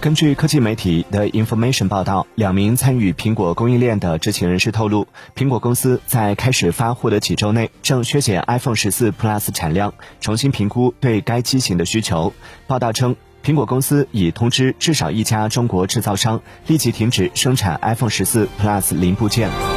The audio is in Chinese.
根据科技媒体的 information 报道两名参与苹果供应链的知情人士透露苹果公司在开始发货的几周内正削减 iphone 十四 plus 产量重新评估对该机型的需求。报道称苹果公司已通知至少一家中国制造商立即停止生产 iphone 十四 plus 零部件。